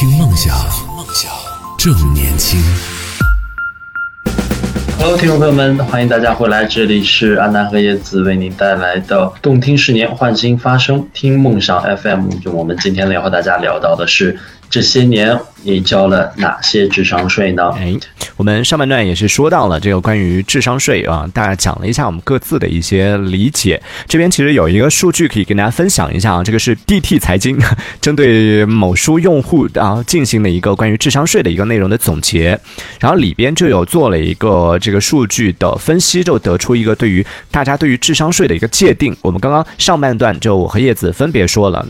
听梦想，梦想正年轻。Hello，听众朋友们，欢迎大家回来，这里是安南和叶子为您带来的动听十年换新发声，听梦想 FM。就我们今天要和大家聊到的是。这些年你交了哪些智商税呢？哎，我们上半段也是说到了这个关于智商税啊，大家讲了一下我们各自的一些理解。这边其实有一个数据可以跟大家分享一下啊，这个是 DT 财经针对某书用户啊进行的一个关于智商税的一个内容的总结，然后里边就有做了一个这个数据的分析，就得出一个对于大家对于智商税的一个界定。我们刚刚上半段就我和叶子分别说了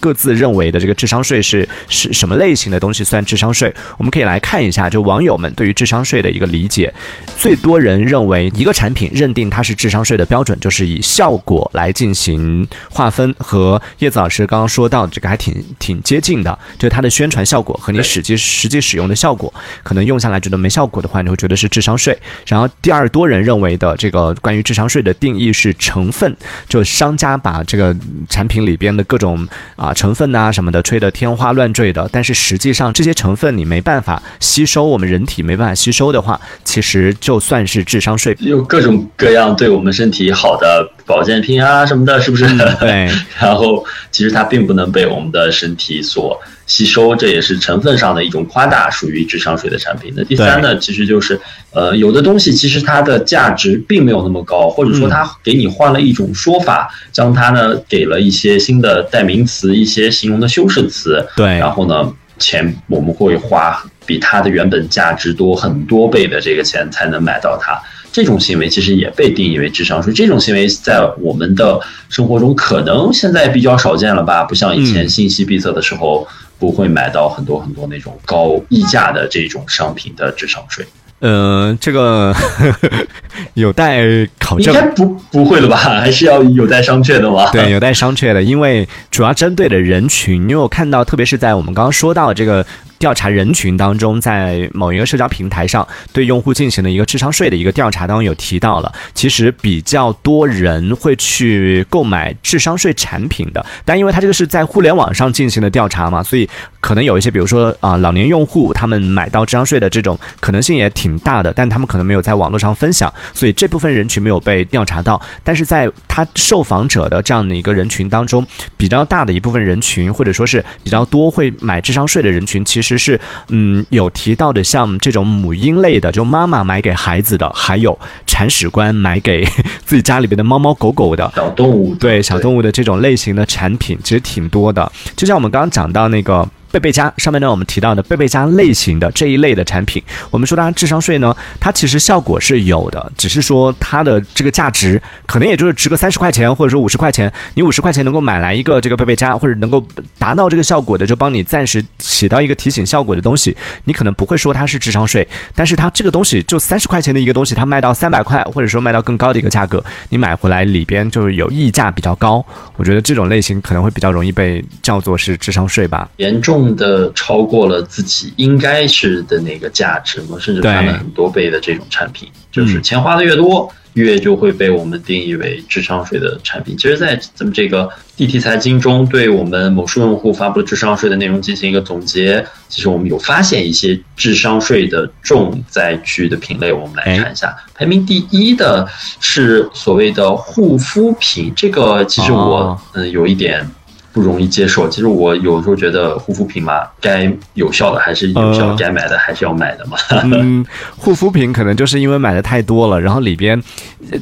各自认为的这个智商税是是是。什么类型的东西算智商税？我们可以来看一下，就网友们对于智商税的一个理解。最多人认为，一个产品认定它是智商税的标准，就是以效果来进行划分。和叶子老师刚刚说到这个还挺挺接近的，就它的宣传效果和你实际实际使用的效果，可能用下来觉得没效果的话，你会觉得是智商税。然后第二多人认为的这个关于智商税的定义是成分，就商家把这个产品里边的各种啊成分啊什么的吹得天花乱坠的。但是实际上，这些成分你没办法吸收，我们人体没办法吸收的话，其实就算是智商税。有各种各样对我们身体好的保健品啊什么的，是不是？对。然后其实它并不能被我们的身体所吸收，这也是成分上的一种夸大，属于智商税的产品。那第三呢，其实就是呃，有的东西其实它的价值并没有那么高，或者说它给你换了一种说法，将它呢给了一些新的代名词、一些形容的修饰词。对。然后呢？钱我们会花比它的原本价值多很多倍的这个钱才能买到它，这种行为其实也被定义为智商税。这种行为在我们的生活中可能现在比较少见了吧？不像以前信息闭塞的时候，不会买到很多很多那种高溢价的这种商品的智商税。嗯，这个 有待考证，应该不不会了吧？还是要有待商榷的吧？对，有待商榷的，因为主要针对的人群，因为我看到，特别是在我们刚刚说到这个。调查人群当中，在某一个社交平台上对用户进行了一个智商税的一个调查当中，有提到了，其实比较多人会去购买智商税产品的，但因为他这个是在互联网上进行的调查嘛，所以可能有一些，比如说啊老年用户，他们买到智商税的这种可能性也挺大的，但他们可能没有在网络上分享，所以这部分人群没有被调查到。但是在他受访者的这样的一个人群当中，比较大的一部分人群，或者说是比较多会买智商税的人群，其实。是，嗯，有提到的，像这种母婴类的，就妈妈买给孩子的，还有铲屎官买给自己家里边的猫猫狗狗的小动物，对小动物的这种类型的产品，其实挺多的。就像我们刚刚讲到那个。贝贝佳上面呢，我们提到的贝贝佳类型的这一类的产品，我们说它智商税呢，它其实效果是有的，只是说它的这个价值可能也就是值个三十块钱，或者说五十块钱，你五十块钱能够买来一个这个贝贝佳，或者能够达到这个效果的，就帮你暂时起到一个提醒效果的东西，你可能不会说它是智商税，但是它这个东西就三十块钱的一个东西，它卖到三百块，或者说卖到更高的一个价格，你买回来里边就是有溢价比较高，我觉得这种类型可能会比较容易被叫做是智商税吧，严重。的超过了自己应该是的那个价值嘛，甚至翻了很多倍的这种产品，就是钱花的越多，越就会被我们定义为智商税的产品。其实，在咱们这个地题财经中，对我们某数用户发布的智商税的内容进行一个总结，其实我们有发现一些智商税的重灾区的品类，我们来看一下。排名第一的是所谓的护肤品，这个其实我嗯有一点。不容易接受。其实我有时候觉得护肤品嘛，该有效的还是有效，该买的还是要买的嘛。嗯，护肤品可能就是因为买的太多了，然后里边，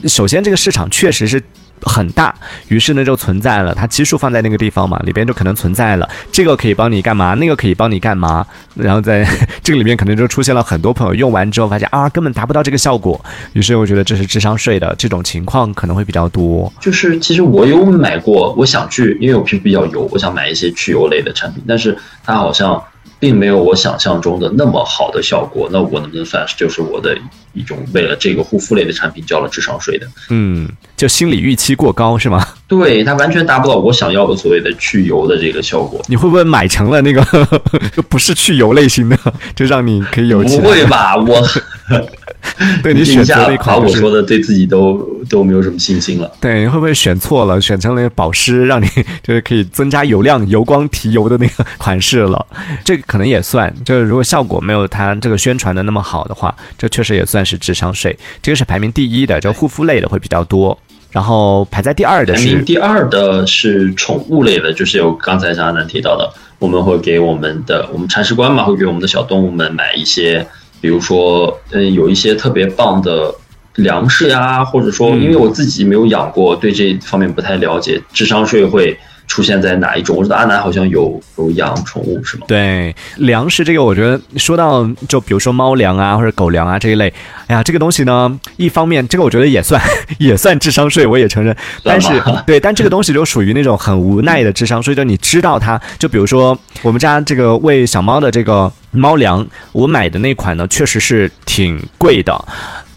首先这个市场确实是。很大，于是呢就存在了，它基数放在那个地方嘛，里边就可能存在了，这个可以帮你干嘛，那个可以帮你干嘛，然后在这个里面可能就出现了很多朋友用完之后发现啊根本达不到这个效果，于是我觉得这是智商税的这种情况可能会比较多。就是其实我有买过，我想去，因为我皮肤比较油，我想买一些去油类的产品，但是它好像。并没有我想象中的那么好的效果，那我能不能算是就是我的一种为了这个护肤类的产品交了智商税的？嗯，就心理预期过高是吗？对，它完全达不到我想要的所谓的去油的这个效果。你会不会买成了那个就 不是去油类型的，就让你可以有？不会吧，我 对你选择了一款，把我说的对自己都都没有什么信心了。对，会不会选错了，选成了保湿，让你 就是可以增加油量、油光提油的那个 款式了？这个可能也算，就是如果效果没有它这个宣传的那么好的话，这确实也算是智商税。这个是排名第一的，就护肤类的会比较多。然后排在第二的是，排名第二的是宠物类的，就是有刚才张阿南提到的，我们会给我们的我们铲屎官嘛，会给我们的小动物们买一些。比如说，嗯，有一些特别棒的粮食呀，或者说，因为我自己没有养过，对这方面不太了解，智商税会。出现在哪一种？我知道阿南好像有有养宠物，是吗？对，粮食这个，我觉得说到就比如说猫粮啊，或者狗粮啊这一类，哎呀，这个东西呢，一方面这个我觉得也算 也算智商税，我也承认。但是 对，但这个东西就属于那种很无奈的智商税，就你知道它，就比如说我们家这个喂小猫的这个猫粮，我买的那款呢，确实是挺贵的。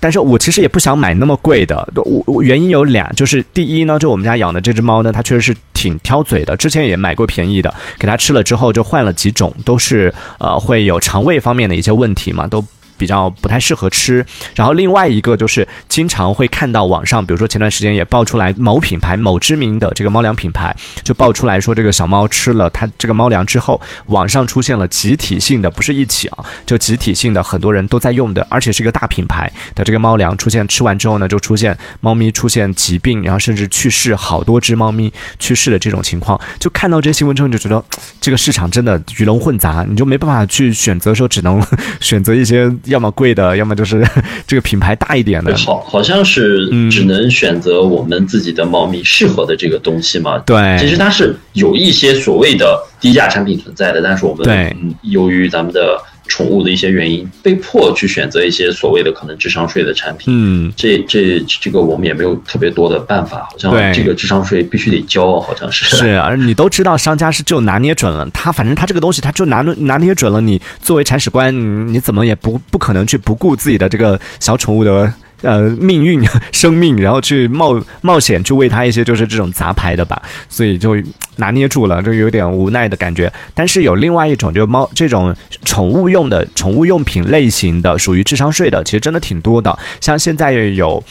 但是我其实也不想买那么贵的，我我原因有俩，就是第一呢，就我们家养的这只猫呢，它确实是挺挑嘴的，之前也买过便宜的，给它吃了之后就换了几种，都是呃会有肠胃方面的一些问题嘛，都。比较不太适合吃，然后另外一个就是经常会看到网上，比如说前段时间也爆出来某品牌某知名的这个猫粮品牌就爆出来说这个小猫吃了它这个猫粮之后，网上出现了集体性的，不是一起啊，就集体性的很多人都在用的，而且是一个大品牌的这个猫粮出现吃完之后呢，就出现猫咪出现疾病，然后甚至去世，好多只猫咪去世的这种情况，就看到这些新闻之后你就觉得这个市场真的鱼龙混杂，你就没办法去选择，说只能 选择一些。要么贵的，要么就是 这个品牌大一点的。好，好像是只能选择我们自己的猫咪适合的这个东西嘛？对，其实它是有一些所谓的低价产品存在的，但是我们嗯，由于咱们的。宠物的一些原因，被迫去选择一些所谓的可能智商税的产品。嗯，这这这个我们也没有特别多的办法，好像这个智商税必须得交，好像是。是啊，你都知道商家是就拿捏准了，他反正他这个东西他就拿拿捏准了。你作为铲屎官，你怎么也不不可能去不顾自己的这个小宠物的。呃，命运、生命，然后去冒冒险去喂他一些就是这种杂牌的吧，所以就拿捏住了，就有点无奈的感觉。但是有另外一种，就猫这种宠物用的宠物用品类型的，属于智商税的，其实真的挺多的。像现在有。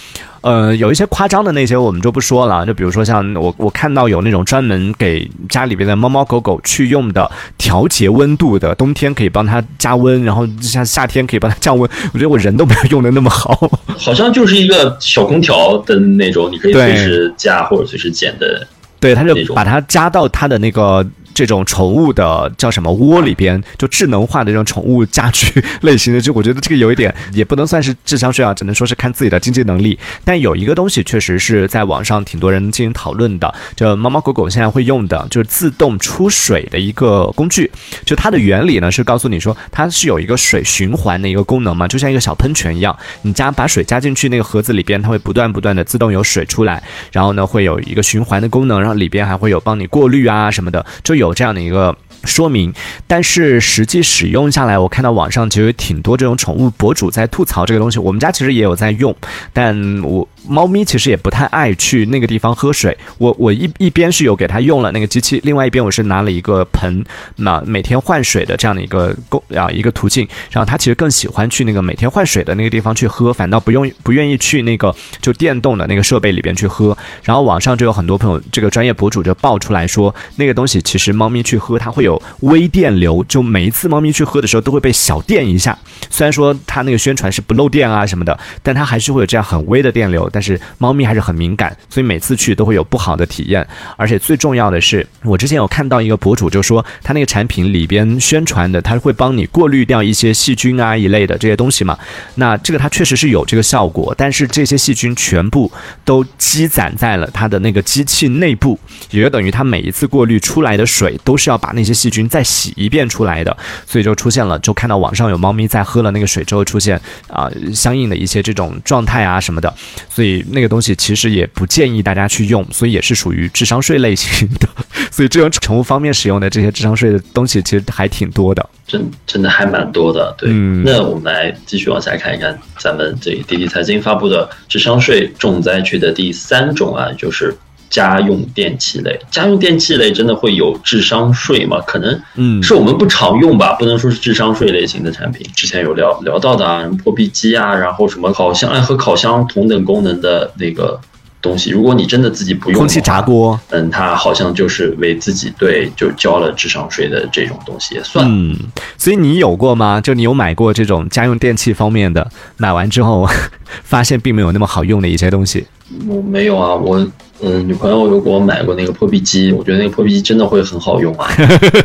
呃，有一些夸张的那些我们就不说了，就比如说像我我看到有那种专门给家里边的猫猫狗狗去用的调节温度的，冬天可以帮它加温，然后像夏天可以帮它降温。我觉得我人都没有用的那么好，好像就是一个小空调的那种，你可以随时加或者随时减的。对，它就把它加到它的那个。这种宠物的叫什么窝里边，就智能化的这种宠物家居类型的，就我觉得这个有一点也不能算是智商税啊，只能说是看自己的经济能力。但有一个东西确实是在网上挺多人进行讨论的，就猫猫狗狗现在会用的，就是自动出水的一个工具。就它的原理呢是告诉你说，它是有一个水循环的一个功能嘛，就像一个小喷泉一样，你加把水加进去那个盒子里边，它会不断不断的自动有水出来，然后呢会有一个循环的功能，然后里边还会有帮你过滤啊什么的，就有。有这样的一个说明，但是实际使用下来，我看到网上其实挺多这种宠物博主在吐槽这个东西。我们家其实也有在用，但我。猫咪其实也不太爱去那个地方喝水。我我一一边是有给它用了那个机器，另外一边我是拿了一个盆，那每天换水的这样的一个工啊一个途径。然后它其实更喜欢去那个每天换水的那个地方去喝，反倒不用不愿意去那个就电动的那个设备里边去喝。然后网上就有很多朋友这个专业博主就爆出来说，那个东西其实猫咪去喝它会有微电流，就每一次猫咪去喝的时候都会被小电一下。虽然说它那个宣传是不漏电啊什么的，但它还是会有这样很微的电流。但是猫咪还是很敏感，所以每次去都会有不好的体验。而且最重要的是，我之前有看到一个博主就说，他那个产品里边宣传的，他会帮你过滤掉一些细菌啊一类的这些东西嘛。那这个它确实是有这个效果，但是这些细菌全部都积攒在了它的那个机器内部，也就等于它每一次过滤出来的水都是要把那些细菌再洗一遍出来的。所以就出现了，就看到网上有猫咪在喝了那个水之后出现啊相应的一些这种状态啊什么的，所以。所以那个东西其实也不建议大家去用，所以也是属于智商税类型的。所以这种宠物方面使用的这些智商税的东西，其实还挺多的，真真的还蛮多的。对，那我们来继续往下看一看，咱们这滴滴财经发布的智商税重灾区的第三种啊，就是。家用电器类。家用电器类真的会有智商税吗？可能，嗯是我们不常用吧，不能说是智商税类型的产品。之前有聊聊到的啊，什么破壁机啊，然后什么烤箱，哎，和烤箱同等功能的那个东西，如果你真的自己不用，空气炸锅，嗯，它好像就是为自己对就交了智商税的这种东西也算。嗯，所以你有过吗？就你有买过这种家用电器方面的，买完之后 发现并没有那么好用的一些东西。我没有啊，我嗯，女朋友有给我买过那个破壁机，我觉得那个破壁机真的会很好用啊。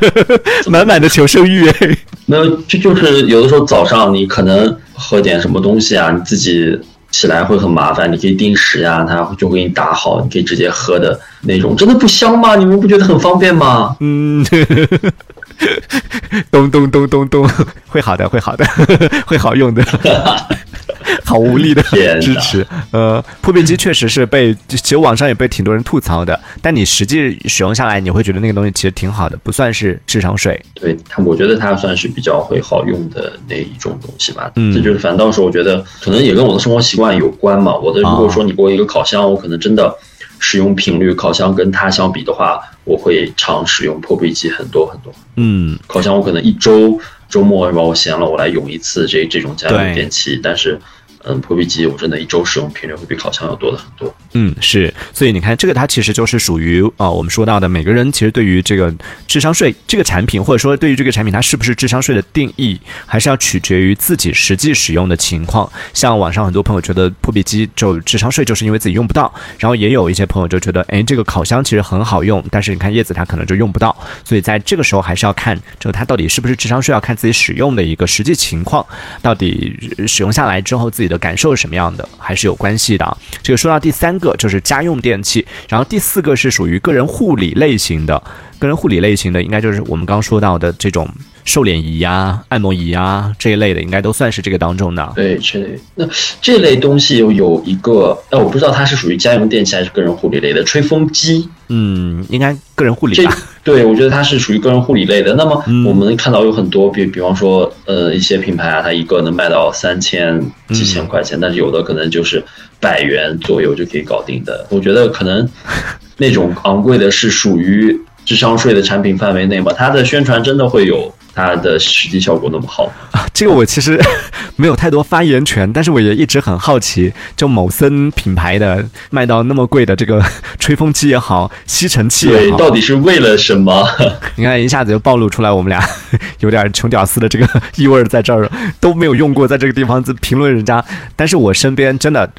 满满的求生欲哎。没有，就就是有的时候早上你可能喝点什么东西啊，你自己起来会很麻烦，你可以定时呀、它就会给你打好，你可以直接喝的那种，真的不香吗？你们不觉得很方便吗？嗯，咚咚咚咚咚，会好的，会好的，会好用的。好无力的支持，呃，破壁机确实是被，其实网上也被挺多人吐槽的，但你实际使用下来，你会觉得那个东西其实挺好的，不算是智商税。对它，我觉得它算是比较会好用的那一种东西吧。嗯这就是反倒是我觉得可能也跟我的生活习惯有关嘛。我的如果说你给我一个烤箱，我可能真的使用频率，烤箱跟它相比的话，我会常使用破壁机很多很多。嗯，烤箱我可能一周周末是吧，我闲了我来用一次这这种家用电器，但是。嗯，破壁机我真的一周使用频率会比烤箱要多的很多。嗯，是，所以你看，这个它其实就是属于啊、我们说到的每个人其实对于这个智商税这个产品，或者说对于这个产品它是不是智商税的定义，还是要取决于自己实际使用的情况。像网上很多朋友觉得破壁机就智商税，就是因为自己用不到，然后也有一些朋友就觉得，哎，这个烤箱其实很好用，但是你看叶子它可能就用不到，所以在这个时候还是要看，就它到底是不是智商税，要看自己使用的一个实际情况，到底使用下来之后自己的感受是什么样的，还是有关系的。这个说到第三个就是家用电器，然后第四个是属于个人护理类型的，个人护理类型的应该就是我们刚刚说到的这种瘦脸仪呀、按摩仪呀这一类的，应该都算是这个当中的。对，这类那这类东西有有一个，哎，我不知道它是属于家用电器还是个人护理类的吹风机。嗯，应该个人护理这吧。对我觉得它是属于个人护理类的。那么嗯我们看到有很多，比比方说，呃，一些品牌啊，它一个能卖到三千、几千块钱，但是有的可能就是百元左右就可以搞定的。我觉得可能那种昂贵的是属于智商税的产品范围内嘛，它的宣传真的会有它的实际效果那么好啊？这个我其实 没有太多发言权，但是我也一直很好奇，就某森品牌的卖到那么贵的这个吹风机也好，吸尘器也对，好，到底是为了什么？你看一下子就暴露出来我们俩有点穷屌丝的这个意味儿在这儿，都没有用过，在这个地方评论人家。但是我身边真的，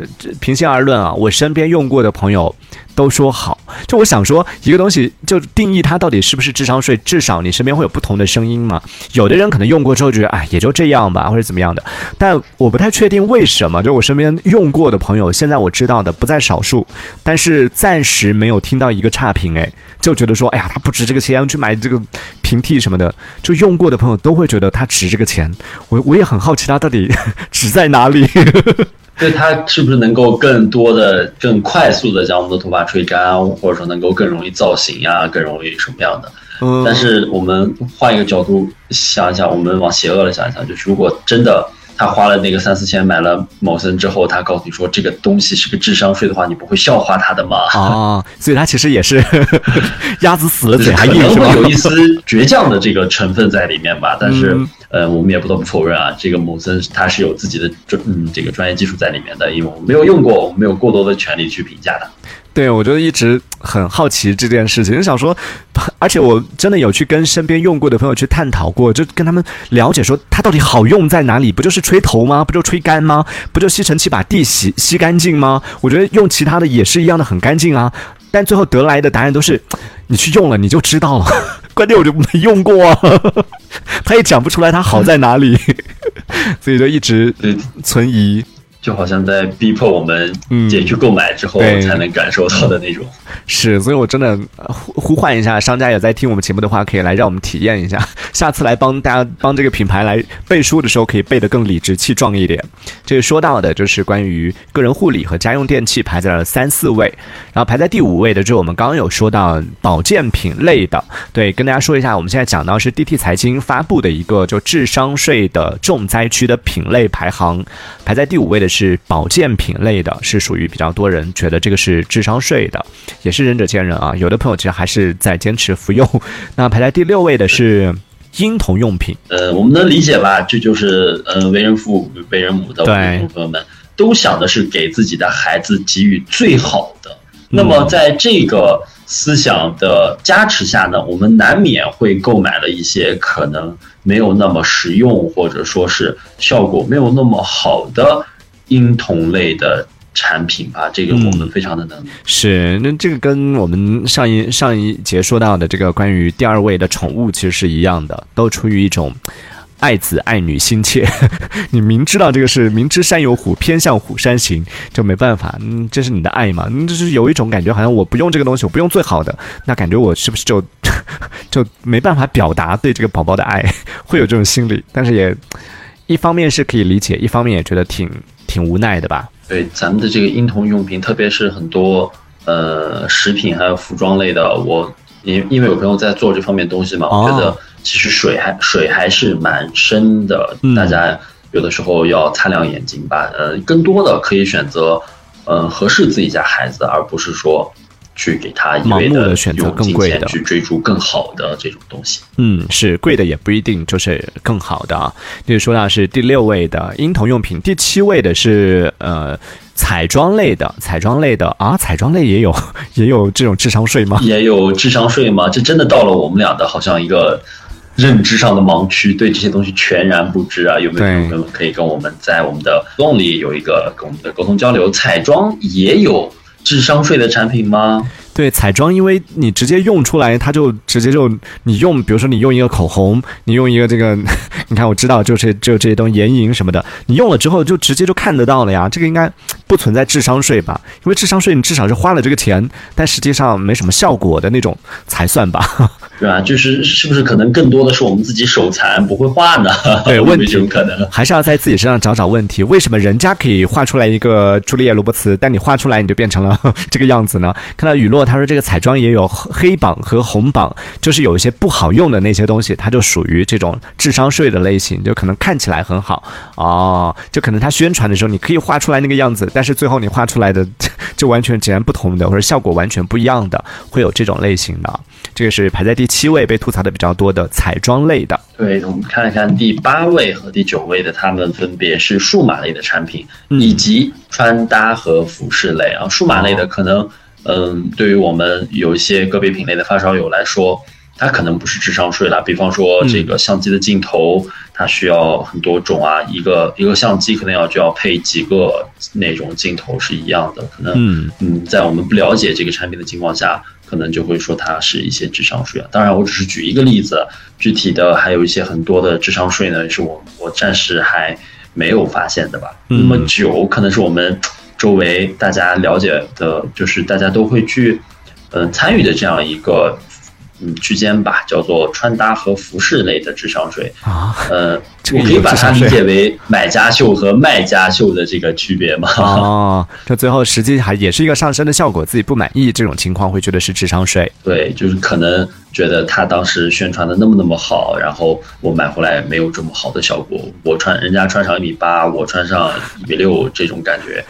平心而论啊，我身边用过的朋友都说好。就我想说，一个东西就定义它到底是不是智商税，至少你身边会有不同的声音嘛。有的人可能用过之后觉得，哎，也就这样吧，或者怎么样的。但我不太确定为什么，就我身边用过的朋友，现在我知道的不在少数，但是暂时没有听到一个差评，哎，就觉得说，哎呀，它不值这个钱，去买这个平替什么的，就用过的朋友都会觉得它值这个钱。我我也很好奇，它到底 值在哪里？对它是不是能够更多的、更快速的将我们的头发吹干，或者说能够更容易造型呀、更容易什么样的？嗯但是我们换一个角度想一想，我们往邪恶了想一想，就是如果真的他花了那个三四千买了某森之后，他告诉你说这个东西是个智商税的话，你不会笑话他的吗？啊，所以他其实也是鸭子死了嘴还硬是吧能会？有一丝倔强的这个成分在里面吧，但是嗯，呃，我们也不得不否认啊，这个某森它是有自己的专嗯这个专业技术在里面的，因为我们没有用过，我们没有过多的权利去评价它。对，我就一直很好奇这件事情，就想说，而且我真的有去跟身边用过的朋友去探讨过，就跟他们了解说它到底好用在哪里？不就是吹头吗？不就吹干吗？不就吸尘器把地洗吸干净吗？我觉得用其他的也是一样的很干净啊。但最后得来的答案都是，你去用了你就知道了。关键我就没用过啊，他也讲不出来他好在哪里，所以就一直，存疑。就好像在逼迫我们嗯得去购买之后才能感受到的那种。是，所以我真的呃呼呼唤一下商家也在听我们节目的话，可以来让我们体验一下，下次来帮大家帮这个品牌来背书的时候，可以背得更理直气壮一点。这个说到的就是关于个人护理和家用电器排在了三四位，然后排在第五位的就是我们刚刚有说到保健品类的，对，跟大家说一下，我们现在讲到是 DT 财经发布的一个就智商税的重灾区的品类排行，排在第五位的是保健品类的，是属于比较多人觉得这个是智商税的，也是仁者见仁啊。有的朋友其实还是在坚持服用。那排在第六位的是婴童用品。呃，我们能理解吧？这就是呃，为人父、为人母的朋友们都想的是给自己的孩子给予最好的。那么在这个思想的加持下呢，我们难免会购买了一些可能没有那么实用，或者说是效果没有那么好的婴童类的。产品吧，这个我们非常的能是那这个跟我们上一上一节说到的这个关于第二位的宠物其实是一样的，都出于一种爱子爱女心切。你明知道这个是明知山有虎，偏向虎山行，就没办法，嗯，这是你的爱嘛？嗯，就是有一种感觉，好像我不用这个东西，我不用最好的，那感觉我是不是就 就没办法表达对这个宝宝的爱？会有这种心理，但是也一方面是可以理解，一方面也觉得挺挺无奈的吧。对咱们的这个婴童用品，特别是很多呃食品还有服装类的，我因因为有朋友在做这方面东西嘛，我觉得其实水还水还是蛮深的，大家有的时候要擦亮眼睛吧。呃，更多的可以选择嗯合适自己家孩子，而不是说。去给他一味的选择更贵的，去追逐更好的这种东西。嗯，是贵的也不一定就是更好的啊。就是说到是第六位的婴童用品，第七位的是呃彩妆类的，彩妆类的啊，彩妆类也有 也有这种智商税吗？也有智商税吗？这真的到了我们俩的好像一个认知上的盲区，对这些东西全然不知啊。有没有朋友可以跟我们在我们的动里有一个跟我们的沟通交流？彩妆也有。智商税的产品吗？对，彩妆，因为你直接用出来，它就直接就你用，比如说你用一个口红，你用一个这个，你看我知道就是就这些东西眼影什么的，你用了之后就直接就看得到了呀。这个应该不存在智商税吧？因为智商税你至少是花了这个钱，但实际上没什么效果的那种才算吧。对吧？就是是不是可能更多的是我们自己手残不会画呢？对，问题有可能还是要在自己身上找找问题。为什么人家可以画出来一个朱丽叶·罗伯茨，但你画出来你就变成了 这个样子呢？看到雨落他说这个彩妆也有黑榜和红榜，就是有一些不好用的那些东西，它就属于这种智商税的类型，就可能看起来很好哦，就可能他宣传的时候你可以画出来那个样子，但是最后你画出来的就完全截然不同的，或者效果完全不一样的，会有这种类型的。这个是排在第七位被吐槽的比较多的彩妆类的。对，我们看一看第八位和第九位的，他们分别是数码类的产品，以及穿搭和服饰类啊。数码类的可能，嗯，对于我们有一些个别品类的发烧友来说。它可能不是智商税了，比方说这个相机的镜头，它需要很多种啊，一个一个相机可能要就要配几个那种镜头是一样的，可能嗯，在我们不了解这个产品的情况下，可能就会说它是一些智商税啊。当然，我只是举一个例子，具体的还有一些很多的智商税呢，是我我暂时还没有发现的吧。那么酒可能是我们周围大家了解的，就是大家都会去嗯参与的这样一个。嗯，区间吧，叫做穿搭和服饰类的智商税啊。呃，我可以把它理解为买家秀和卖家秀的这个区别吗？哦，这最后实际还也是一个上升的效果，自己不满意这种情况会觉得是智商税。对，就是可能觉得他当时宣传的那么那么好，然后我买回来没有这么好的效果。我穿人家穿上一米八，我穿上一米六，这种感觉。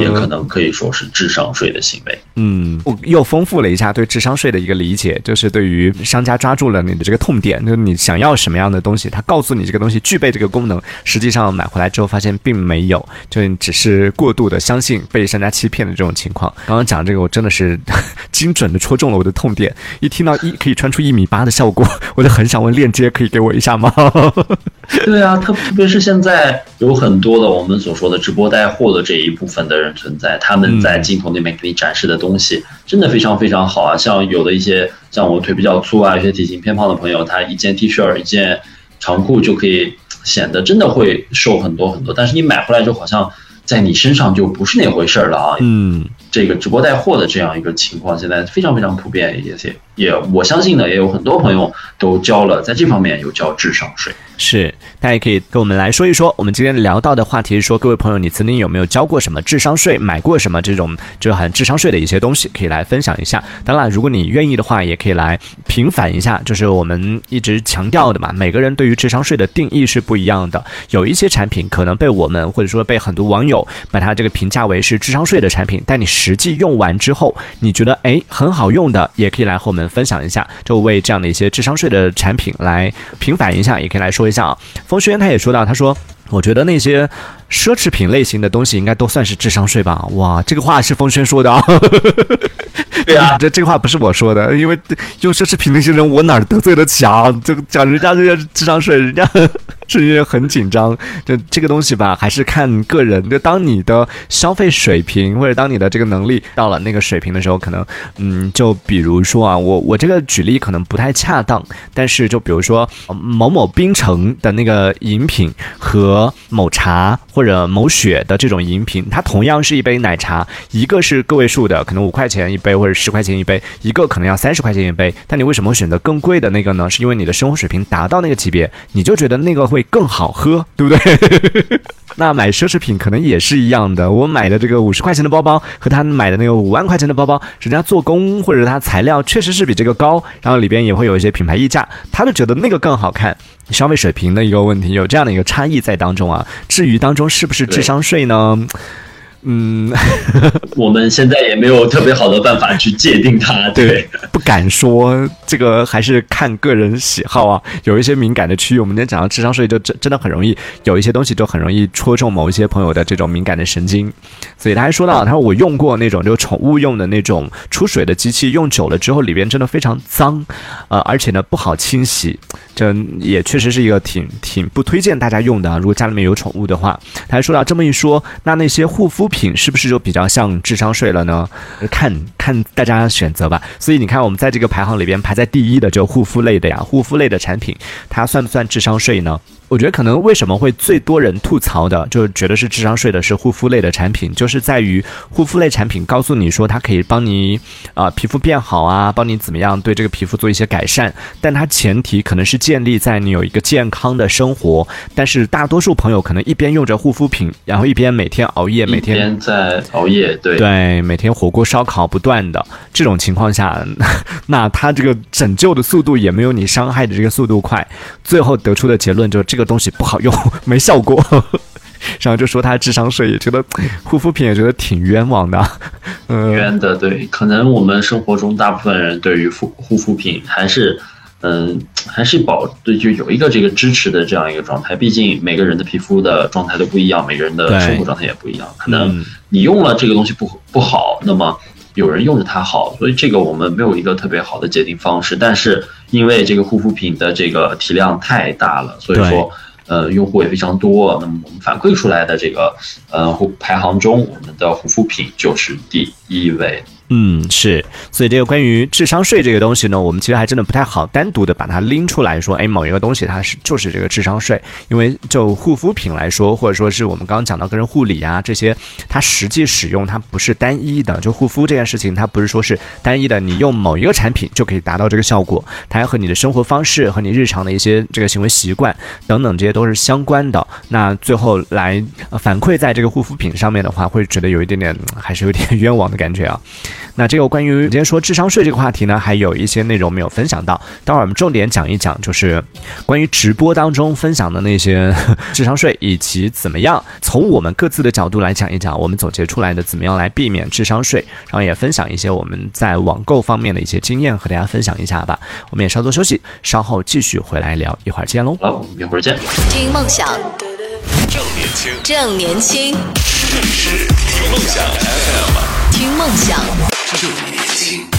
也可能可以说是智商税的行为。嗯，又丰富了一下对智商税的一个理解，就是对于商家抓住了你的这个痛点，就是你想要什么样的东西，他告诉你这个东西具备这个功能，实际上买回来之后发现并没有，就只是过度的相信被商家欺骗的这种情况。刚刚讲这个，我真的是 精准的戳中了我的痛点。一听到一可以穿出一米八的效果，我就很想问链接可以给我一下吗？对啊，特特别是现在有很多的我们所说的直播带货的这一部分的人存在，他们在镜头那边给你展示的东西真的非常非常好啊！像有的一些像我腿比较粗啊，有些体型偏胖的朋友，他一件 T 恤、一件长裤就可以显得真的会瘦很多很多。但是你买回来就好像在你身上就不是那回事儿了啊！嗯，这个直播带货的这样一个情况现在非常非常普遍，也也我相信呢，也有很多朋友都交了，在这方面有交智商税。是，大家也可以跟我们来说一说。我们今天聊到的话题是说，各位朋友，你曾经有没有交过什么智商税，买过什么这种就很智商税的一些东西，可以来分享一下。当然，如果你愿意的话，也可以来平反一下，就是我们一直强调的嘛，每个人对于智商税的定义是不一样的。有一些产品可能被我们或者说被很多网友把它这个评价为是智商税的产品，但你实际用完之后，你觉得哎很好用的，也可以来和我们分享一下，就为这样的一些智商税的产品来平反一下，也可以来说。一下啊，风轩他也说到，他说，我觉得那些奢侈品类型的东西应该都算是智商税吧？哇，这个话是风轩说的啊。对啊，这 这个话不是我说的，因为用奢侈品那些人，我哪得罪得起啊？这个讲人家这些智商税，人家是因为很紧张。就这个东西吧，还是看个人。就当你的消费水平或者当你的这个能力到了那个水平的时候，可能嗯，就比如说啊，我我这个举例可能不太恰当，但是就比如说某某冰城的那个饮品和某茶或者某雪的这种饮品，它同样是一杯奶茶，一个是个位数的，可能五块钱一杯或者。十块钱一杯，一个可能要三十块钱一杯，但你为什么选择更贵的那个呢？是因为你的生活水平达到那个级别，你就觉得那个会更好喝，对不对？那买奢侈品可能也是一样的。我买的这个五十块钱的包包和他买的那个五万块钱的包包，人家做工或者它材料确实是比这个高，然后里边也会有一些品牌溢价，他就觉得那个更好看。消费水平的一个问题，有这样的一个差异在当中啊。至于当中是不是智商税呢？嗯，我们现在也没有特别好的办法去界定它，对，不敢说这个，还是看个人喜好啊。有一些敏感的区域，我们今天讲到智商税，就真真的很容易有一些东西就很容易戳中某一些朋友的这种敏感的神经。所以他还说到，他说我用过那种就宠物用的那种出水的机器，用久了之后里边真的非常脏，呃，而且呢不好清洗，这也确实是一个挺挺不推荐大家用的。啊如果家里面有宠物的话，他还说到这么一说，那那些护肤。品是不是就比较像智商税了呢？看看大家选择吧。所以你看，我们在这个排行里边排在第一的就护肤类的呀，护肤类的产品，它算不算智商税呢？我觉得可能为什么会最多人吐槽的，就觉得是智商税的是护肤类的产品，就是在于护肤类产品告诉你说它可以帮你啊皮肤变好啊，帮你怎么样对这个皮肤做一些改善，但它前提可能是建立在你有一个健康的生活。但是大多数朋友可能一边用着护肤品，然后一边每天熬夜，每天在熬夜，对对，每天火锅烧烤不断的这种情况下，那它这个拯救的速度也没有你伤害的这个速度快，最后得出的结论就是。这个东西不好用，没效果，然后就说他智商税，也觉得护肤品也觉得挺冤枉的，嗯，冤的，对，可能我们生活中大部分人对于护护肤品还是，嗯，还是保对，就有一个这个支持的这样一个状态。毕竟每个人的皮肤的状态都不一样，每个人的生活状态也不一样，可能你用了这个东西不不好，那么有人用着它好，所以这个我们没有一个特别好的界定方式，但是。因为这个护肤品的这个体量太大了，所以说，呃，用户也非常多。那么我们反馈出来的这个，呃，排行中，我们的护肤品就是第一位。嗯，是，所以这个关于智商税这个东西呢，我们其实还真的不太好单独的把它拎出来说，哎，某一个东西它是就是这个智商税，因为就护肤品来说，或者说是我们刚刚讲到个人护理啊这些，它实际使用它不是单一的，就护肤这件事情，它不是说是单一的，你用某一个产品就可以达到这个效果，它还和你的生活方式和你日常的一些这个行为习惯等等这些都是相关的。那最后来反馈在这个护肤品上面的话，会觉得有一点点还是有点冤枉的感觉啊。那这个关于今天说智商税这个话题呢，还有一些内容没有分享到，待会儿我们重点讲一讲，就是关于直播当中分享的那些 智商税，以及怎么样从我们各自的角度来讲一讲，我们总结出来的怎么样来避免智商税，然后也分享一些我们在网购方面的一些经验和大家分享一下吧。我们也稍作休息，稍后继续回来聊，一会儿见喽。好，一会儿见。听梦想，正年轻，正年轻，试试听梦想 FM，听梦想。正年轻。